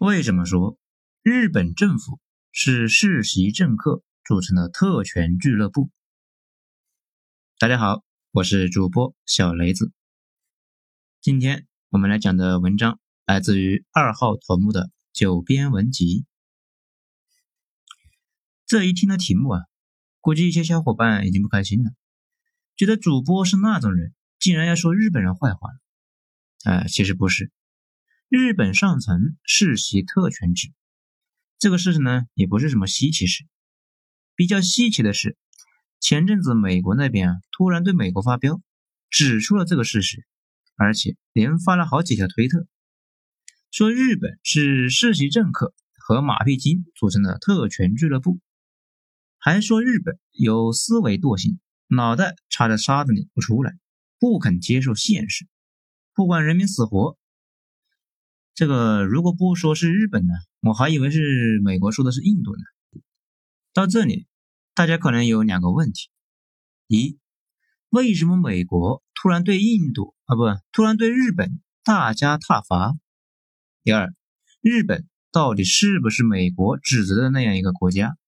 为什么说日本政府是世袭政客组成的特权俱乐部？大家好，我是主播小雷子。今天我们来讲的文章来自于二号头目的九编文集。这一听的题目啊，估计一些小伙伴已经不开心了，觉得主播是那种人，竟然要说日本人坏话。哎，其实不是。日本上层世袭特权制，这个事情呢，也不是什么稀奇事。比较稀奇的是，前阵子美国那边啊，突然对美国发飙，指出了这个事实，而且连发了好几条推特，说日本是世袭政客和马屁精组成的特权俱乐部，还说日本有思维惰性，脑袋插在沙子里不出来，不肯接受现实，不管人民死活。这个如果不说是日本呢，我还以为是美国说的是印度呢。到这里，大家可能有两个问题：一，为什么美国突然对印度啊不，突然对日本大加挞伐？第二，日本到底是不是美国指责的那样一个国家？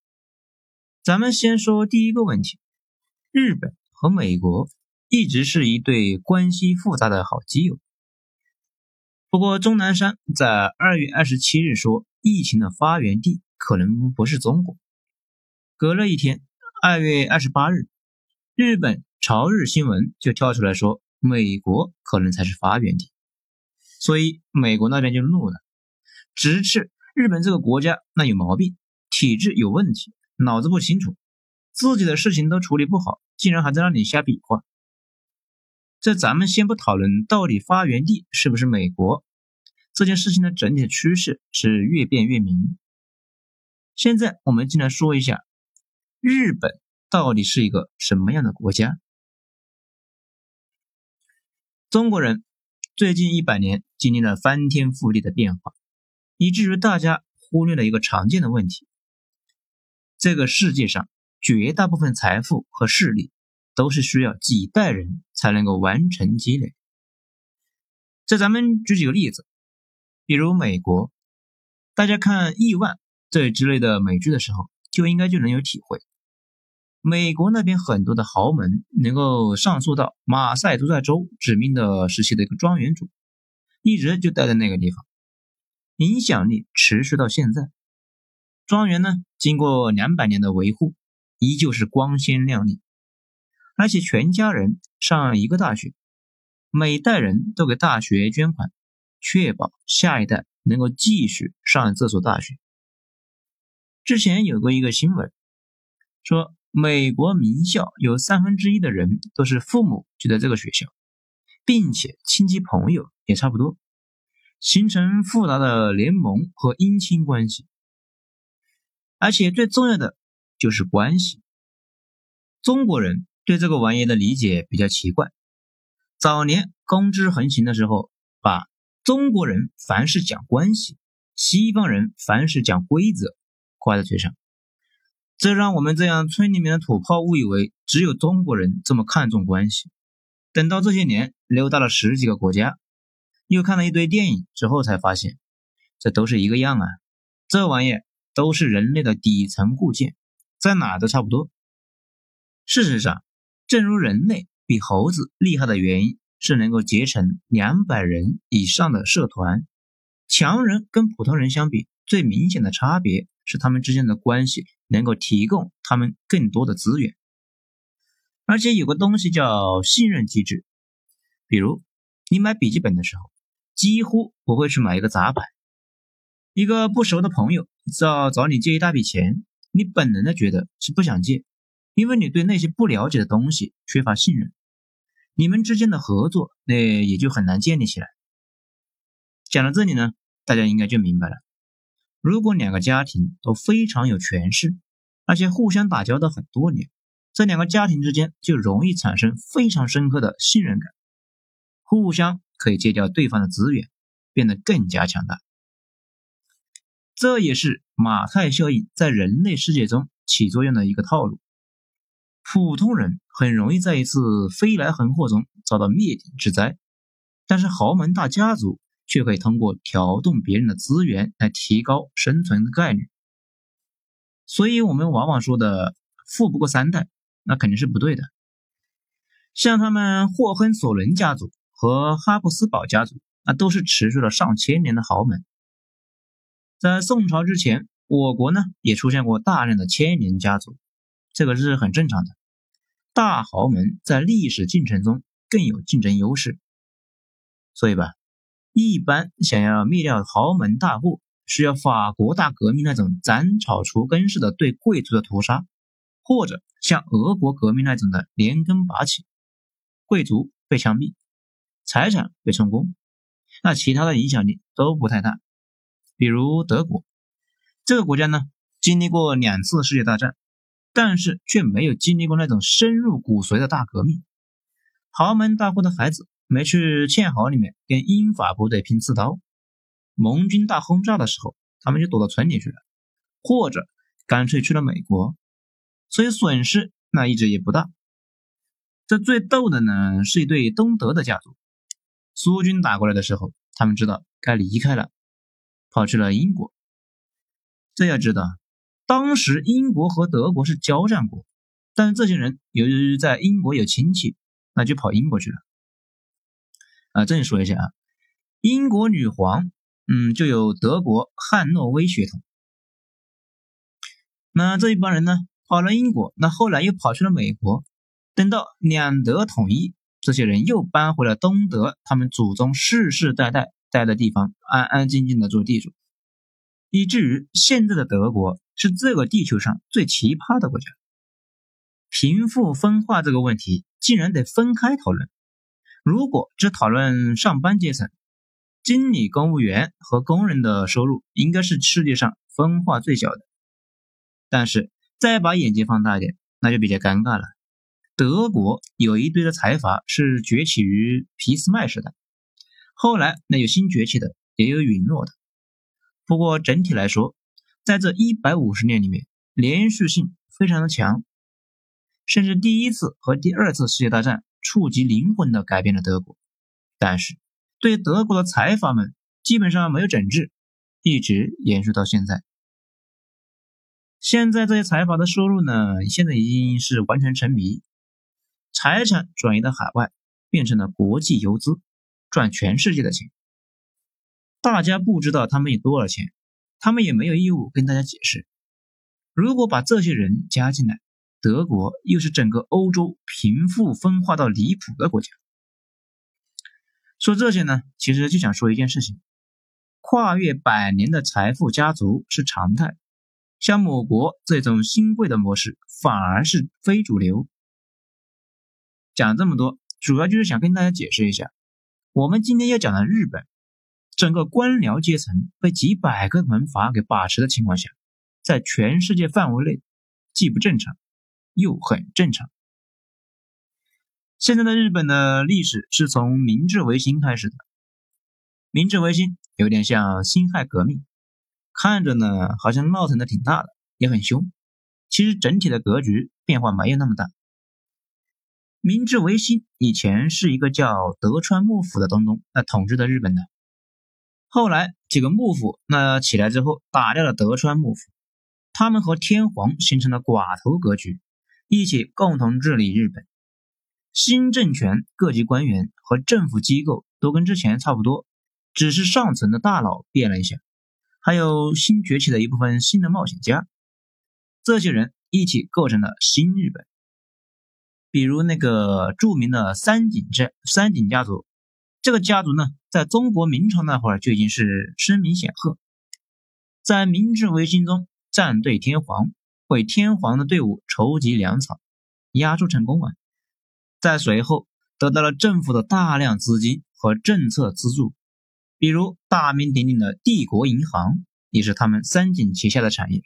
咱们先说第一个问题，日本和美国一直是一对关系复杂的好基友。不过，钟南山在二月二十七日说，疫情的发源地可能不是中国。隔了一天，二月二十八日，日本朝日新闻就跳出来说，美国可能才是发源地。所以，美国那边就怒了，直斥日本这个国家那有毛病，体制有问题，脑子不清楚，自己的事情都处理不好，竟然还在那里瞎比划。这咱们先不讨论到底发源地是不是美国，这件事情的整体趋势是越变越明。现在我们进来说一下，日本到底是一个什么样的国家？中国人最近一百年经历了翻天覆地的变化，以至于大家忽略了一个常见的问题：这个世界上绝大部分财富和势力。都是需要几代人才能够完成积累。这咱们举几个例子，比如美国，大家看《亿万》这之类的美剧的时候，就应该就能有体会。美国那边很多的豪门能够上溯到马赛诸塞州指名的时期的一个庄园主，一直就待在那个地方，影响力持续到现在。庄园呢，经过两百年的维护，依旧是光鲜亮丽。而且全家人上一个大学，每代人都给大学捐款，确保下一代能够继续上这所大学。之前有过一个新闻，说美国名校有三分之一的人都是父母就在这个学校，并且亲戚朋友也差不多，形成复杂的联盟和姻亲关系。而且最重要的就是关系，中国人。对这个玩意的理解比较奇怪。早年公知横行的时候，把中国人凡事讲关系，西方人凡事讲规则挂在嘴上，这让我们这样村里面的土炮误以为只有中国人这么看重关系。等到这些年溜达了十几个国家，又看了一堆电影之后，才发现这都是一个样啊！这玩意都是人类的底层固件，在哪都差不多。事实上。正如人类比猴子厉害的原因是能够结成两百人以上的社团，强人跟普通人相比，最明显的差别是他们之间的关系能够提供他们更多的资源，而且有个东西叫信任机制。比如你买笔记本的时候，几乎不会去买一个杂牌，一个不熟的朋友要找你借一大笔钱，你本能的觉得是不想借。因为你对那些不了解的东西缺乏信任，你们之间的合作那也就很难建立起来。讲到这里呢，大家应该就明白了。如果两个家庭都非常有权势，而且互相打交道很多年，这两个家庭之间就容易产生非常深刻的信任感，互相可以借调对方的资源，变得更加强大。这也是马太效应在人类世界中起作用的一个套路。普通人很容易在一次飞来横祸中遭到灭顶之灾，但是豪门大家族却可以通过调动别人的资源来提高生存的概率。所以，我们往往说的“富不过三代”，那肯定是不对的。像他们霍亨索伦家族和哈布斯堡家族，那都是持续了上千年的豪门。在宋朝之前，我国呢也出现过大量的千年家族，这个是很正常的。大豪门在历史进程中更有竞争优势，所以吧，一般想要灭掉豪门大户，需要法国大革命那种斩草除根式的对贵族的屠杀，或者像俄国革命那种的连根拔起，贵族被枪毙，财产被充公，那其他的影响力都不太大。比如德国这个国家呢，经历过两次世界大战。但是却没有经历过那种深入骨髓的大革命。豪门大户的孩子没去堑壕里面跟英法部队拼刺刀，盟军大轰炸的时候，他们就躲到村里去了，或者干脆去了美国，所以损失那一直也不大。这最逗的呢，是一对东德的家族，苏军打过来的时候，他们知道该离开了，跑去了英国。这要知道。当时英国和德国是交战国，但是这些人由于在英国有亲戚，那就跑英国去了。啊，这里说一下啊，英国女皇，嗯，就有德国汉诺威血统。那这一帮人呢，跑了英国，那后来又跑去了美国。等到两德统一，这些人又搬回了东德，他们祖宗世世代代待的地方，安安静静的做地主，以至于现在的德国。是这个地球上最奇葩的国家。贫富分化这个问题竟然得分开讨论。如果只讨论上班阶层，经理、公务员和工人的收入应该是世界上分化最小的。但是再把眼界放大一点，那就比较尴尬了。德国有一堆的财阀是崛起于俾斯麦时代，后来那有新崛起的，也有陨落的。不过整体来说，在这一百五十年里面，连续性非常的强，甚至第一次和第二次世界大战触及灵魂的改变了德国。但是，对德国的财阀们基本上没有整治，一直延续到现在。现在这些财阀的收入呢，现在已经是完全沉迷，财产转移到海外，变成了国际游资，赚全世界的钱。大家不知道他们有多少钱。他们也没有义务跟大家解释。如果把这些人加进来，德国又是整个欧洲贫富分化到离谱的国家。说这些呢，其实就想说一件事情：跨越百年的财富家族是常态，像某国这种新贵的模式反而是非主流。讲这么多，主要就是想跟大家解释一下，我们今天要讲的日本。整个官僚阶层被几百个门阀给把持的情况下，在全世界范围内既不正常，又很正常。现在的日本的历史是从明治维新开始的，明治维新有点像辛亥革命，看着呢好像闹腾的挺大的，也很凶，其实整体的格局变化没有那么大。明治维新以前是一个叫德川幕府的东东那统治的日本的。后来几个幕府那起来之后，打掉了德川幕府，他们和天皇形成了寡头格局，一起共同治理日本。新政权各级官员和政府机构都跟之前差不多，只是上层的大佬变了一下，还有新崛起的一部分新的冒险家，这些人一起构成了新日本。比如那个著名的三井这三井家族。这个家族呢，在中国明朝那会儿就已经是声名显赫，在明治维新中站队天皇，为天皇的队伍筹集粮草，压铸成功啊！在随后得到了政府的大量资金和政策资助，比如大名鼎鼎的帝国银行也是他们三井旗下的产业。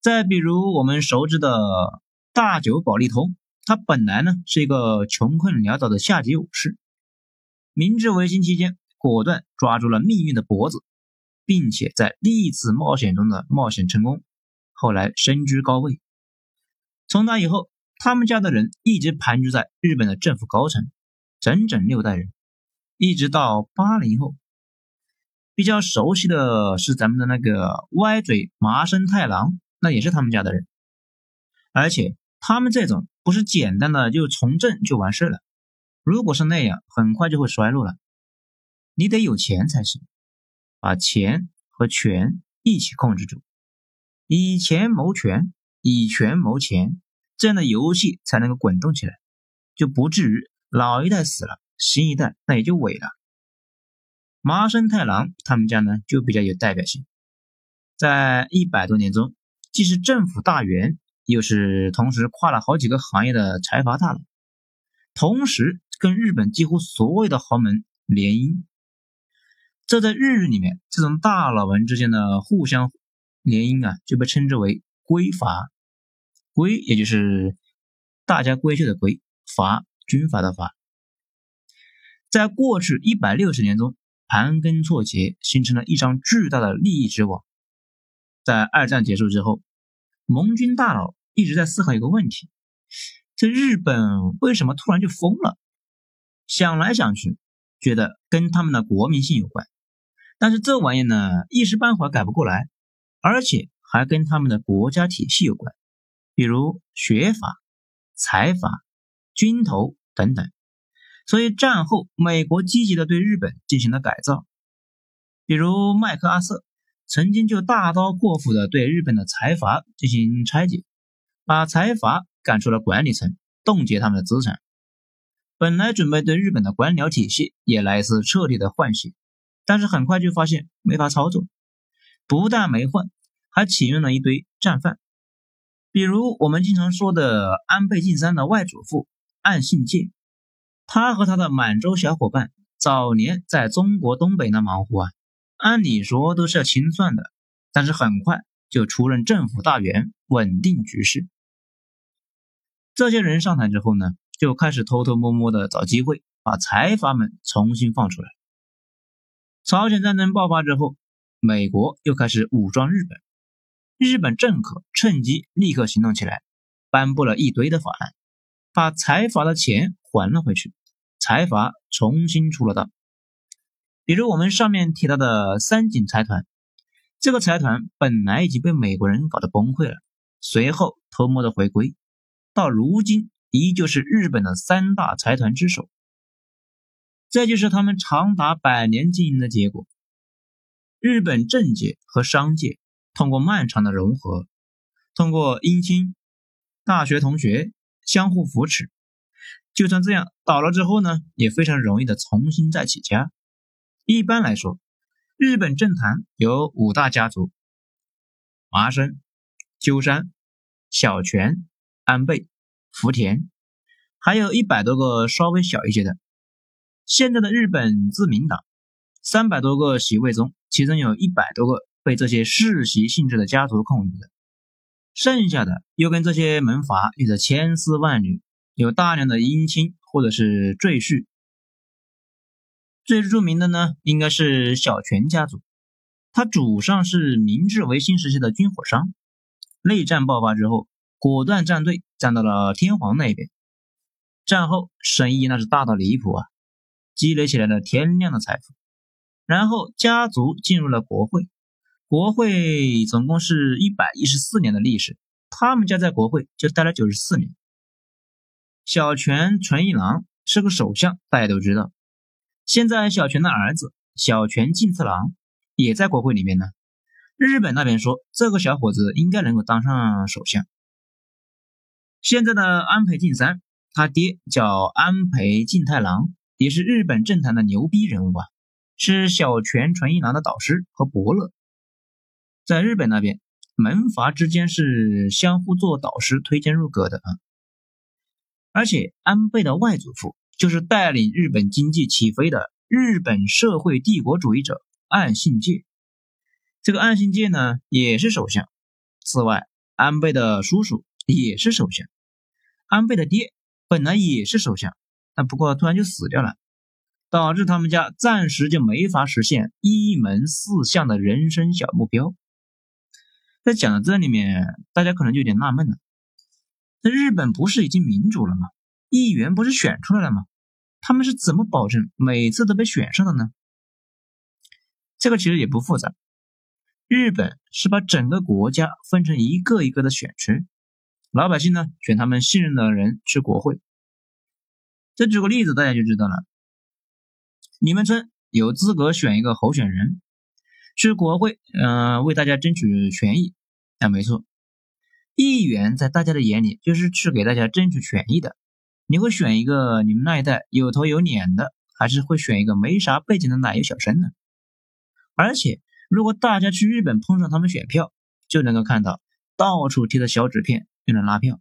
再比如我们熟知的大久保利通，他本来呢是一个穷困潦倒的下级武士。明治维新期间，果断抓住了命运的脖子，并且在历次冒险中的冒险成功，后来身居高位。从那以后，他们家的人一直盘踞在日本的政府高层，整整六代人，一直到八零后比较熟悉的是咱们的那个歪嘴麻生太郎，那也是他们家的人。而且他们这种不是简单的就从政就完事了，如果是那样，很快就会衰落了。你得有钱才行，把钱和权一起控制住，以钱谋权，以权谋钱，这样的游戏才能够滚动起来，就不至于老一代死了，新一代那也就萎了。麻生太郎他们家呢，就比较有代表性，在一百多年中，既是政府大员，又是同时跨了好几个行业的财阀大佬，同时跟日本几乎所有的豪门联姻。这在日语里面，这种大佬们之间的互相联姻啊，就被称之为“归阀”。归也就是大家闺秀的归，阀军阀的阀。在过去一百六十年中。盘根错节，形成了一张巨大的利益之网。在二战结束之后，盟军大佬一直在思考一个问题：这日本为什么突然就疯了？想来想去，觉得跟他们的国民性有关。但是这玩意呢，一时半会改不过来，而且还跟他们的国家体系有关，比如学法、财阀、军头等等。所以战后，美国积极的对日本进行了改造，比如麦克阿瑟曾经就大刀阔斧的对日本的财阀进行拆解，把财阀赶出了管理层，冻结他们的资产。本来准备对日本的官僚体系也来一次彻底的换血，但是很快就发现没法操作，不但没换，还启用了一堆战犯，比如我们经常说的安倍晋三的外祖父岸信介。他和他的满洲小伙伴早年在中国东北那忙活啊，按理说都是要清算的，但是很快就出任政府大员，稳定局势。这些人上台之后呢，就开始偷偷摸摸的找机会把财阀们重新放出来。朝鲜战争爆发之后，美国又开始武装日本，日本政客趁机立刻行动起来，颁布了一堆的法案，把财阀的钱还了回去。财阀重新出了道，比如我们上面提到的三井财团，这个财团本来已经被美国人搞得崩溃了，随后偷摸的回归，到如今依旧是日本的三大财团之首。这就是他们长达百年经营的结果。日本政界和商界通过漫长的融合，通过姻亲、大学同学相互扶持。就算这样倒了之后呢，也非常容易的重新再起家。一般来说，日本政坛有五大家族：麻生、鸠山、小泉、安倍、福田，还有一百多个稍微小一些的。现在的日本自民党三百多个席位中，其中有一百多个被这些世袭性质的家族控制的，剩下的又跟这些门阀有着千丝万缕。有大量的姻亲或者是赘婿，最著名的呢，应该是小泉家族。他祖上是明治维新时期的军火商，内战爆发之后，果断站队，站到了天皇那边。战后生意那是大到离谱啊，积累起来了天量的财富。然后家族进入了国会，国会总共是一百一十四年的历史，他们家在国会就待了九十四年。小泉纯一郎是个首相，大家都知道。现在小泉的儿子小泉进次郎也在国会里面呢。日本那边说这个小伙子应该能够当上首相。现在的安倍晋三，他爹叫安倍晋太郎，也是日本政坛的牛逼人物啊，是小泉纯一郎的导师和伯乐。在日本那边，门阀之间是相互做导师、推荐入阁的啊。而且安倍的外祖父就是带领日本经济起飞的日本社会帝国主义者岸信介，这个岸信介呢也是首相。此外，安倍的叔叔也是首相，安倍的爹本来也是首相，但不过突然就死掉了，导致他们家暂时就没法实现一门四相的人生小目标。在讲到这里面，大家可能就有点纳闷了。那日本不是已经民主了吗？议员不是选出来了吗？他们是怎么保证每次都被选上的呢？这个其实也不复杂。日本是把整个国家分成一个一个的选区，老百姓呢选他们信任的人去国会。这举个例子，大家就知道了。你们村有资格选一个候选人去国会，嗯，为大家争取权益。啊，没错，议员在大家的眼里就是去给大家争取权益的。你会选一个你们那一代有头有脸的，还是会选一个没啥背景的奶油小生呢？而且，如果大家去日本碰上他们选票，就能够看到到处贴的小纸片用来拉票，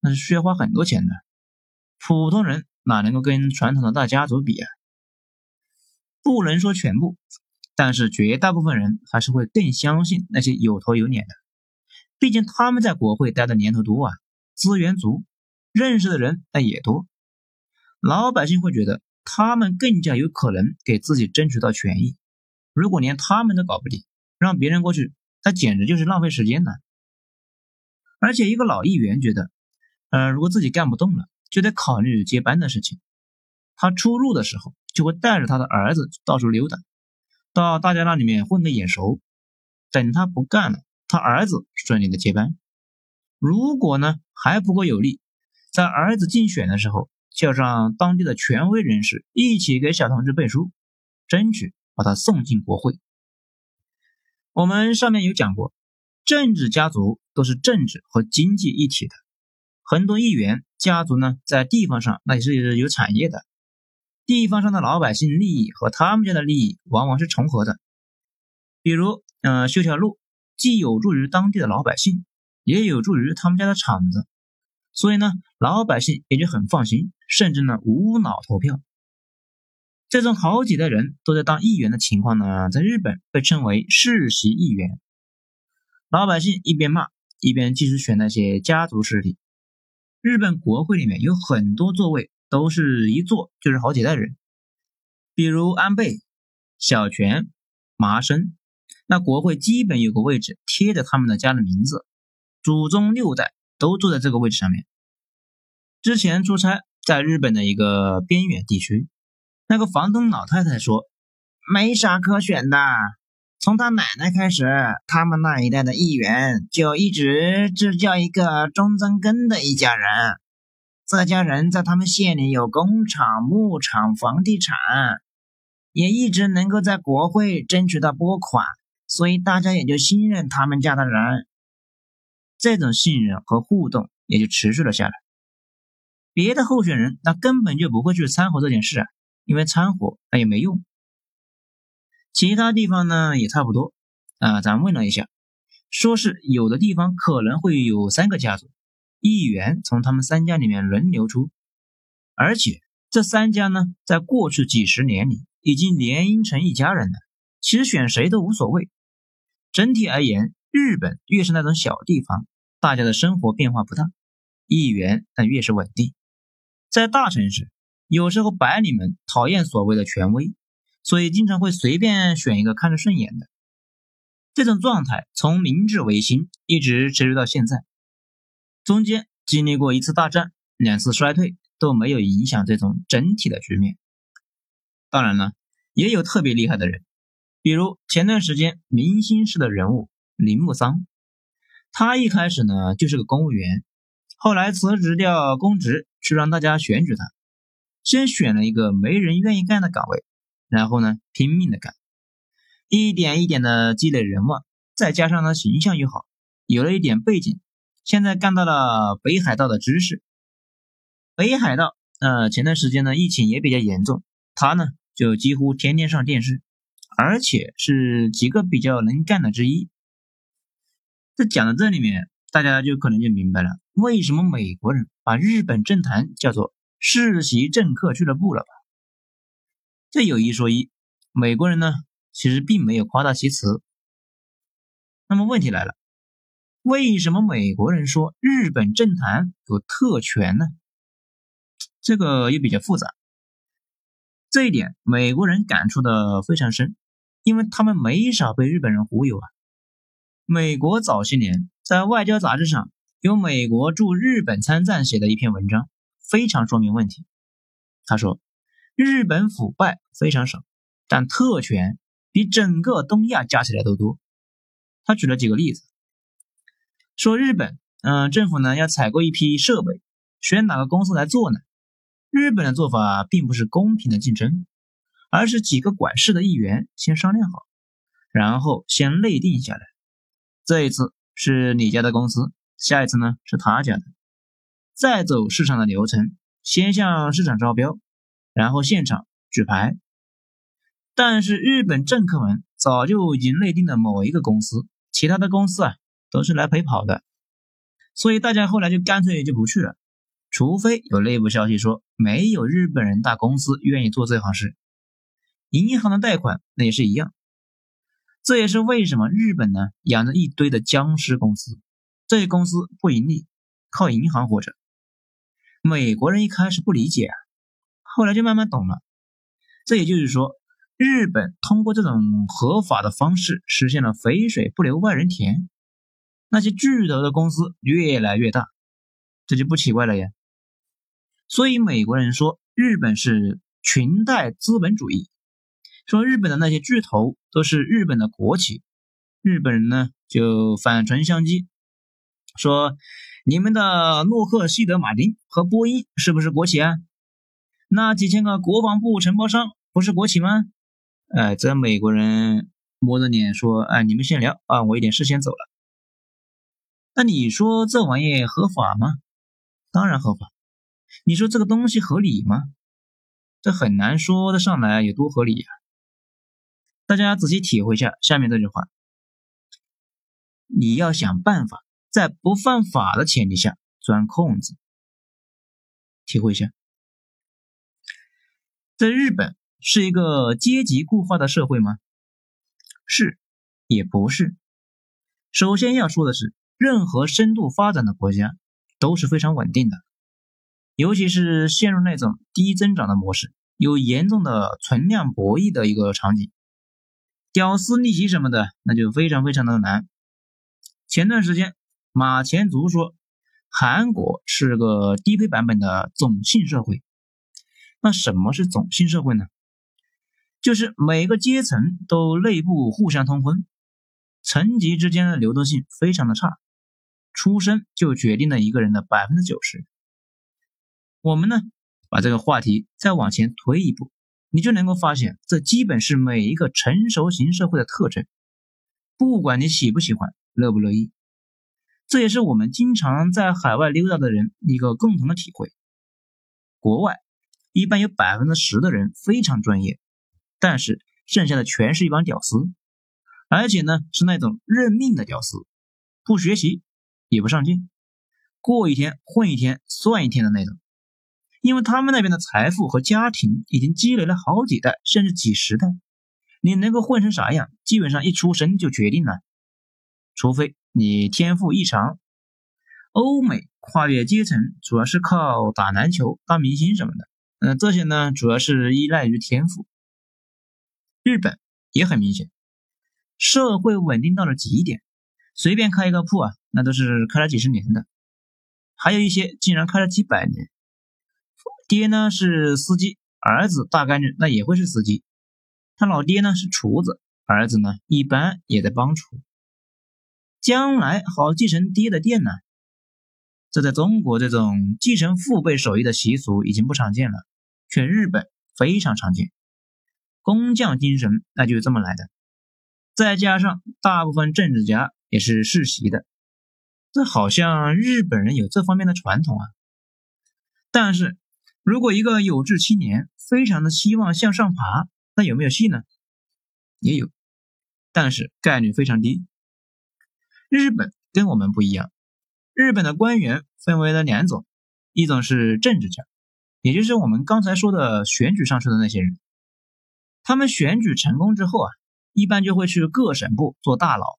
那是需要花很多钱的。普通人哪能够跟传统的大家族比啊？不能说全部，但是绝大部分人还是会更相信那些有头有脸的，毕竟他们在国会待的年头多啊，资源足，认识的人那也多。老百姓会觉得他们更加有可能给自己争取到权益。如果连他们都搞不定，让别人过去，那简直就是浪费时间呢。而且一个老议员觉得，呃，如果自己干不动了，就得考虑接班的事情。他出入的时候，就会带着他的儿子到处溜达，到大家那里面混个眼熟。等他不干了，他儿子顺利的接班。如果呢还不够有力，在儿子竞选的时候，叫上当地的权威人士一起给小同志背书，争取。把他送进国会。我们上面有讲过，政治家族都是政治和经济一体的。很多议员家族呢，在地方上那也是有产业的，地方上的老百姓利益和他们家的利益往往是重合的。比如，嗯，修条路，既有助于当地的老百姓，也有助于他们家的厂子，所以呢，老百姓也就很放心，甚至呢，无脑投票。这种好几代人都在当议员的情况呢，在日本被称为世袭议员。老百姓一边骂，一边继续选那些家族势力。日本国会里面有很多座位都是一坐就是好几代人，比如安倍、小泉、麻生，那国会基本有个位置贴着他们的家的名字，祖宗六代都坐在这个位置上面。之前出差在日本的一个边远地区。那个房东老太太说：“没啥可选的，从他奶奶开始，他们那一代的议员就一直只叫一个中曾根的一家人。这家人在他们县里有工厂、牧场、房地产，也一直能够在国会争取到拨款，所以大家也就信任他们家的人。这种信任和互动也就持续了下来。别的候选人那根本就不会去掺和这件事。”因为掺和那也没用，其他地方呢也差不多啊。咱问了一下，说是有的地方可能会有三个家族，议员从他们三家里面轮流出，而且这三家呢，在过去几十年里已经联姻成一家人了。其实选谁都无所谓。整体而言，日本越是那种小地方，大家的生活变化不大，议员那越是稳定。在大城市。有时候白领们讨厌所谓的权威，所以经常会随便选一个看着顺眼的。这种状态从明治维新一直持续到现在，中间经历过一次大战，两次衰退都没有影响这种整体的局面。当然了，也有特别厉害的人，比如前段时间明星式的人物铃木桑，他一开始呢就是个公务员，后来辞职掉公职去让大家选举他。先选了一个没人愿意干的岗位，然后呢拼命的干，一点一点的积累人脉，再加上他形象又好，有了一点背景，现在干到了北海道的知事。北海道，呃，前段时间呢疫情也比较严重，他呢就几乎天天上电视，而且是几个比较能干的之一。这讲到这里面，大家就可能就明白了，为什么美国人把日本政坛叫做。世袭政客俱乐部了吧？这有一说一，美国人呢其实并没有夸大其词。那么问题来了，为什么美国人说日本政坛有特权呢？这个又比较复杂。这一点美国人感触的非常深，因为他们没少被日本人忽悠啊。美国早些年在外交杂志上有美国驻日本参赞写的一篇文章。非常说明问题。他说，日本腐败非常少，但特权比整个东亚加起来都多。他举了几个例子，说日本，嗯，政府呢要采购一批设备，选哪个公司来做呢？日本的做法并不是公平的竞争，而是几个管事的议员先商量好，然后先内定下来。这一次是你家的公司，下一次呢是他家的，再走市场的流程，先向市场招标，然后现场举牌。但是日本政客们早就已经内定了某一个公司，其他的公司啊都是来陪跑的，所以大家后来就干脆就不去了。除非有内部消息说没有日本人大公司愿意做这行事，银行的贷款那也是一样。这也是为什么日本呢养着一堆的僵尸公司，这些公司不盈利，靠银行活着。美国人一开始不理解啊，后来就慢慢懂了。这也就是说，日本通过这种合法的方式实现了肥水不流外人田，那些巨头的公司越来越大，这就不奇怪了呀。所以美国人说日本是裙带资本主义，说日本的那些巨头都是日本的国企，日本人呢就反唇相讥，说你们的洛克希德马丁和波音是不是国企啊？那几千个国防部承包商不是国企吗？哎，这美国人摸着脸说，哎，你们先聊啊，我有点事先走了。那你说这玩意合法吗？当然合法。你说这个东西合理吗？这很难说得上来有多合理呀。大家仔细体会一下下面这句话：你要想办法在不犯法的前提下钻空子。体会一下，在日本是一个阶级固化的社会吗？是，也不是。首先要说的是，任何深度发展的国家都是非常稳定的。尤其是陷入那种低增长的模式，有严重的存量博弈的一个场景，屌丝逆袭什么的，那就非常非常的难。前段时间，马前卒说，韩国是个低配版本的种姓社会。那什么是种姓社会呢？就是每个阶层都内部互相通婚，层级之间的流动性非常的差，出生就决定了一个人的百分之九十。我们呢，把这个话题再往前推一步，你就能够发现，这基本是每一个成熟型社会的特征。不管你喜不喜欢，乐不乐意，这也是我们经常在海外溜达的人一个共同的体会。国外一般有百分之十的人非常专业，但是剩下的全是一帮屌丝，而且呢是那种认命的屌丝，不学习也不上进，过一天混一天算一天的那种。因为他们那边的财富和家庭已经积累了好几代，甚至几十代，你能够混成啥样，基本上一出生就决定了，除非你天赋异常。欧美跨越阶层主要是靠打篮球、当明星什么的，嗯，这些呢主要是依赖于天赋。日本也很明显，社会稳定到了极点，随便开一个铺啊，那都是开了几十年的，还有一些竟然开了几百年。爹呢是司机，儿子大概率那也会是司机。他老爹呢是厨子，儿子呢一般也在帮厨，将来好继承爹的店呢。这在中国这种继承父辈手艺的习俗已经不常见了，却日本非常常见。工匠精神那就是这么来的，再加上大部分政治家也是世袭的，这好像日本人有这方面的传统啊。但是。如果一个有志青年非常的希望向上爬，那有没有戏呢？也有，但是概率非常低。日本跟我们不一样，日本的官员分为了两种，一种是政治家，也就是我们刚才说的选举上去的那些人，他们选举成功之后啊，一般就会去各省部做大佬，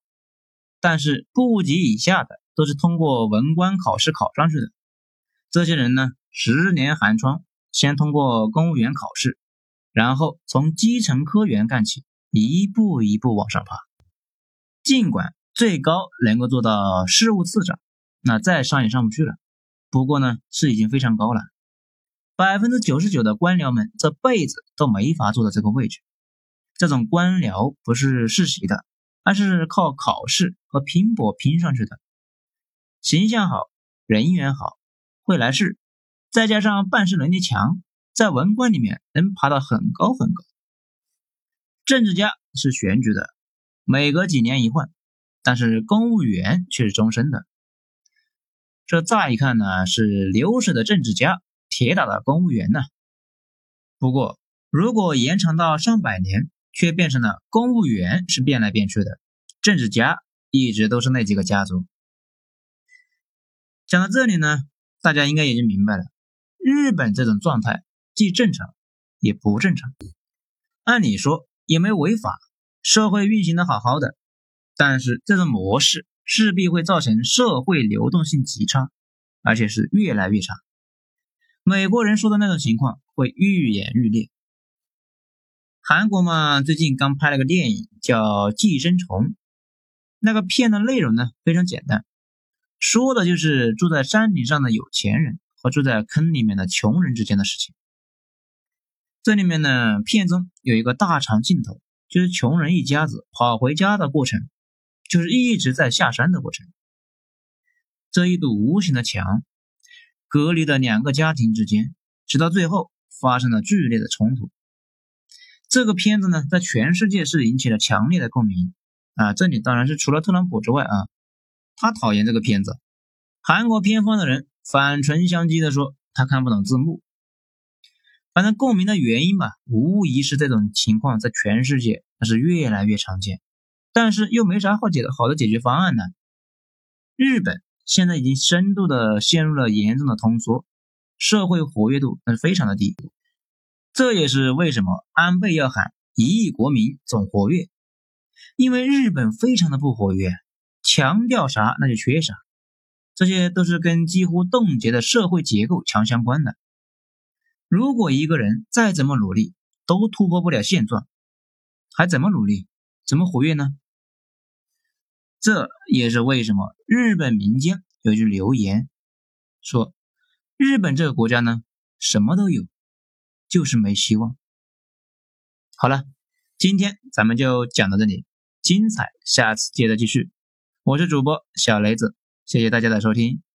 但是部级以下的都是通过文官考试考上去的，这些人呢。十年寒窗，先通过公务员考试，然后从基层科员干起，一步一步往上爬。尽管最高能够做到事务次长，那再上也上不去了。不过呢，是已经非常高了。百分之九十九的官僚们这辈子都没法做到这个位置，这种官僚不是世袭的，而是靠考试和拼搏拼上去的。形象好，人缘好，会来事，再加上办事能力强，在文官里面能爬到很高很高。政治家是选举的，每隔几年一换，但是公务员却是终身的。这乍一看呢是流水的政治家，铁打的公务员呢。不过如果延长到上百年，却变成了公务员是变来变去的，政治家一直都是那几个家族。讲到这里呢，大家应该已经明白了，日本这种状态既正常也不正常。按理说也没违法，社会运行的好好的，但是这种模式势必会造成社会流动性极差，而且是越来越差。美国人说的那种情况会愈演愈烈。韩国嘛，最近刚拍了个电影叫《寄生虫》，那个片的内容呢非常简单，说的就是住在山顶上的有钱人和住在坑里面的穷人之间的事情。这里面呢，片中有一个大长镜头，就是穷人一家子跑回家的过程，就是一直在下山的过程。这一堵无形的墙，隔离了两个家庭之间，直到最后发生了剧烈的冲突。这个片子呢，在全世界是引起了强烈的共鸣啊！这里当然是除了特朗普之外啊，他讨厌这个片子。韩国片方的人反唇相讥的说，他看不懂字幕。反正共鸣的原因吧，无疑是这种情况在全世界那是越来越常见，但是又没啥好解的好的解决方案呢。日本现在已经深度的陷入了严重的通缩，社会活跃度那是非常的低。这也是为什么安倍要喊一亿国民总活跃，因为日本非常的不活跃，强调啥那就缺啥，这些都是跟几乎冻结的社会结构强相关的。如果一个人再怎么努力都突破不了现状，还怎么努力，怎么活跃呢？这也是为什么日本民间有句留言，说日本这个国家呢，什么都有。就是没希望。好了，今天咱们就讲到这里，精彩下次接着继续。我是主播小雷子，谢谢大家的收听。